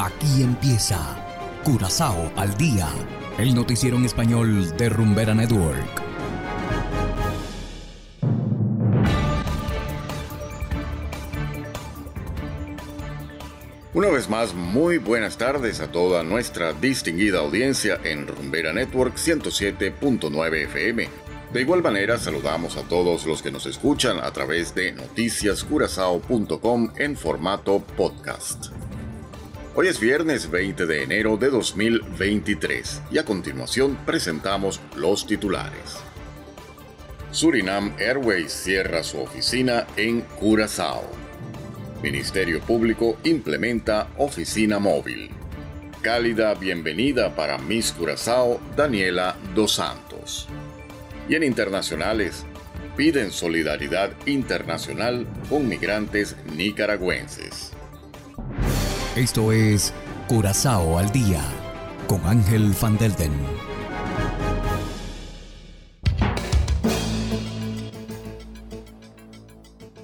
Aquí empieza Curazao al día, el noticiero en español de Rumbera Network. Una vez más, muy buenas tardes a toda nuestra distinguida audiencia en Rumbera Network 107.9 FM. De igual manera, saludamos a todos los que nos escuchan a través de noticiascurazao.com en formato podcast. Hoy es viernes 20 de enero de 2023 y a continuación presentamos los titulares. Surinam Airways cierra su oficina en Curazao. Ministerio Público implementa oficina móvil. Cálida bienvenida para Miss Curazao Daniela Dos Santos. Y en internacionales, piden solidaridad internacional con migrantes nicaragüenses. Esto es Curazao al Día con Ángel Van Delden.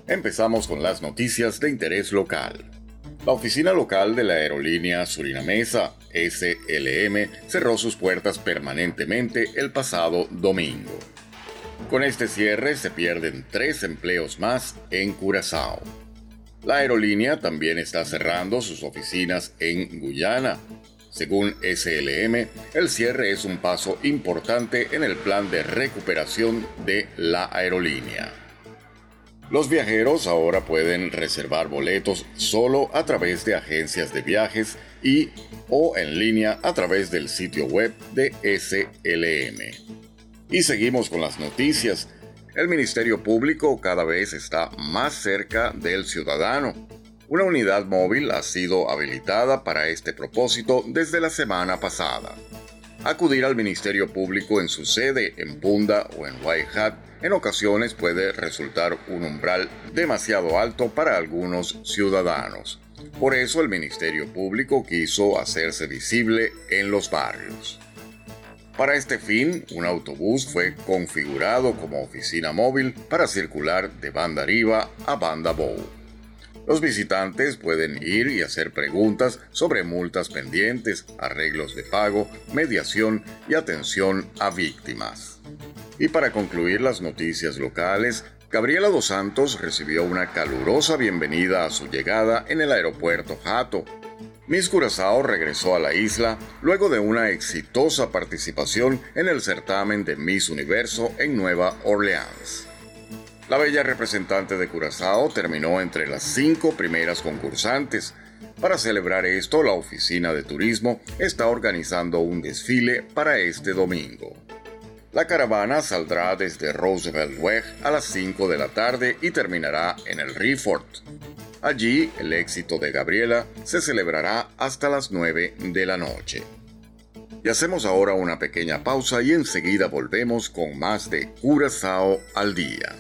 Empezamos con las noticias de interés local. La oficina local de la aerolínea surinamesa SLM cerró sus puertas permanentemente el pasado domingo. Con este cierre se pierden tres empleos más en Curazao. La aerolínea también está cerrando sus oficinas en Guyana. Según SLM, el cierre es un paso importante en el plan de recuperación de la aerolínea. Los viajeros ahora pueden reservar boletos solo a través de agencias de viajes y o en línea a través del sitio web de SLM. Y seguimos con las noticias el Ministerio Público cada vez está más cerca del ciudadano. Una unidad móvil ha sido habilitada para este propósito desde la semana pasada. Acudir al Ministerio Público en su sede en Punda o en White Hat en ocasiones puede resultar un umbral demasiado alto para algunos ciudadanos. Por eso el Ministerio Público quiso hacerse visible en los barrios. Para este fin, un autobús fue configurado como oficina móvil para circular de banda arriba a banda bow. Los visitantes pueden ir y hacer preguntas sobre multas pendientes, arreglos de pago, mediación y atención a víctimas. Y para concluir las noticias locales, Gabriela Dos Santos recibió una calurosa bienvenida a su llegada en el aeropuerto Jato, Miss Curazao regresó a la isla luego de una exitosa participación en el certamen de Miss Universo en Nueva Orleans. La bella representante de Curazao terminó entre las cinco primeras concursantes. Para celebrar esto, la Oficina de Turismo está organizando un desfile para este domingo. La caravana saldrá desde Roosevelt Weg a las 5 de la tarde y terminará en el Refort. Allí, el éxito de Gabriela se celebrará hasta las 9 de la noche. Y hacemos ahora una pequeña pausa y enseguida volvemos con más de Curazao al día.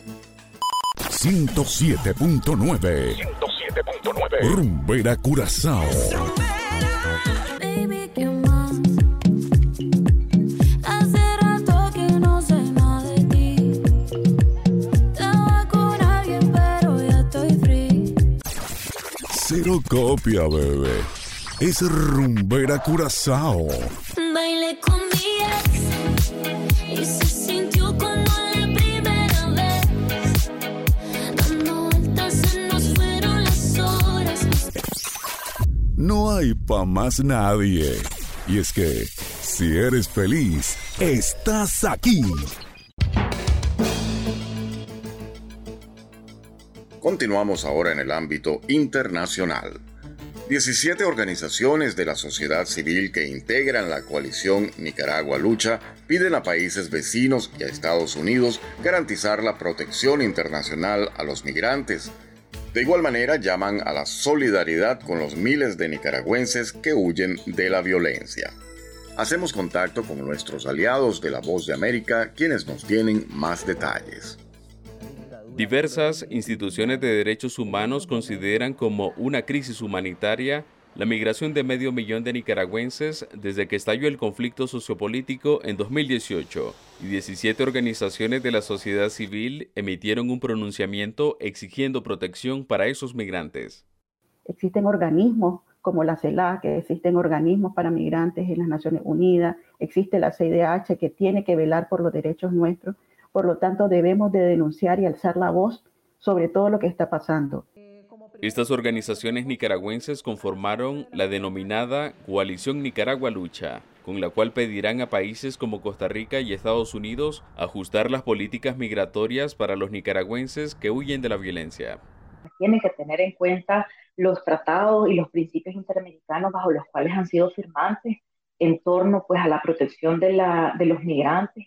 107.9 107.9 Rumbera Curazao. Cero copia, bebé. Es rumbera curazao. Bailé con mi ex y se sintió como la primera vez. Dando vueltas se nos fueron las horas. No hay pa' más nadie. Y es que, si eres feliz, estás aquí. Continuamos ahora en el ámbito internacional. 17 organizaciones de la sociedad civil que integran la coalición Nicaragua Lucha piden a países vecinos y a Estados Unidos garantizar la protección internacional a los migrantes. De igual manera llaman a la solidaridad con los miles de nicaragüenses que huyen de la violencia. Hacemos contacto con nuestros aliados de la Voz de América, quienes nos tienen más detalles. Diversas instituciones de derechos humanos consideran como una crisis humanitaria la migración de medio millón de nicaragüenses desde que estalló el conflicto sociopolítico en 2018 y 17 organizaciones de la sociedad civil emitieron un pronunciamiento exigiendo protección para esos migrantes. Existen organismos como la CELAC, que existen organismos para migrantes en las Naciones Unidas, existe la CIDH que tiene que velar por los derechos nuestros. Por lo tanto, debemos de denunciar y alzar la voz sobre todo lo que está pasando. Estas organizaciones nicaragüenses conformaron la denominada Coalición Nicaragua Lucha, con la cual pedirán a países como Costa Rica y Estados Unidos ajustar las políticas migratorias para los nicaragüenses que huyen de la violencia. Tienen que tener en cuenta los tratados y los principios interamericanos bajo los cuales han sido firmantes en torno pues, a la protección de, la, de los migrantes.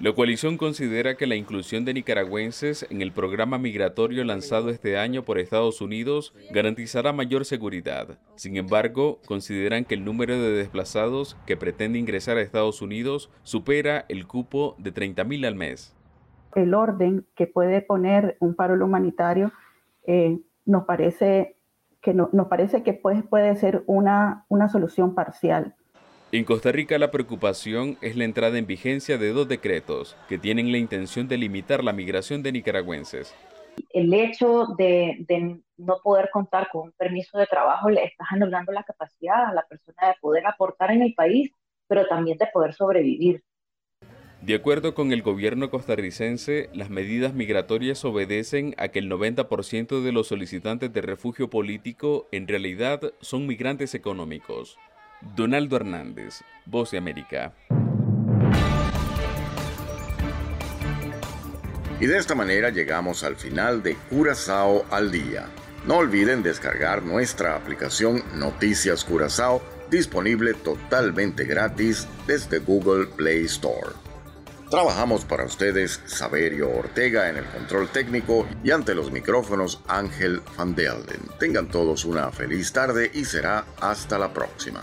La coalición considera que la inclusión de nicaragüenses en el programa migratorio lanzado este año por Estados Unidos garantizará mayor seguridad. Sin embargo, consideran que el número de desplazados que pretende ingresar a Estados Unidos supera el cupo de 30.000 al mes. El orden que puede poner un paro humanitario eh, nos parece que no, nos parece que puede, puede ser una, una solución parcial. En Costa Rica la preocupación es la entrada en vigencia de dos decretos que tienen la intención de limitar la migración de nicaragüenses. El hecho de, de no poder contar con un permiso de trabajo le está anulando la capacidad a la persona de poder aportar en el país, pero también de poder sobrevivir. De acuerdo con el gobierno costarricense, las medidas migratorias obedecen a que el 90% de los solicitantes de refugio político en realidad son migrantes económicos. Donaldo Hernández, Voz de América. Y de esta manera llegamos al final de Curazao al día. No olviden descargar nuestra aplicación Noticias Curazao, disponible totalmente gratis desde Google Play Store. Trabajamos para ustedes Saberio Ortega en el control técnico y ante los micrófonos Ángel Van Delden. Tengan todos una feliz tarde y será hasta la próxima.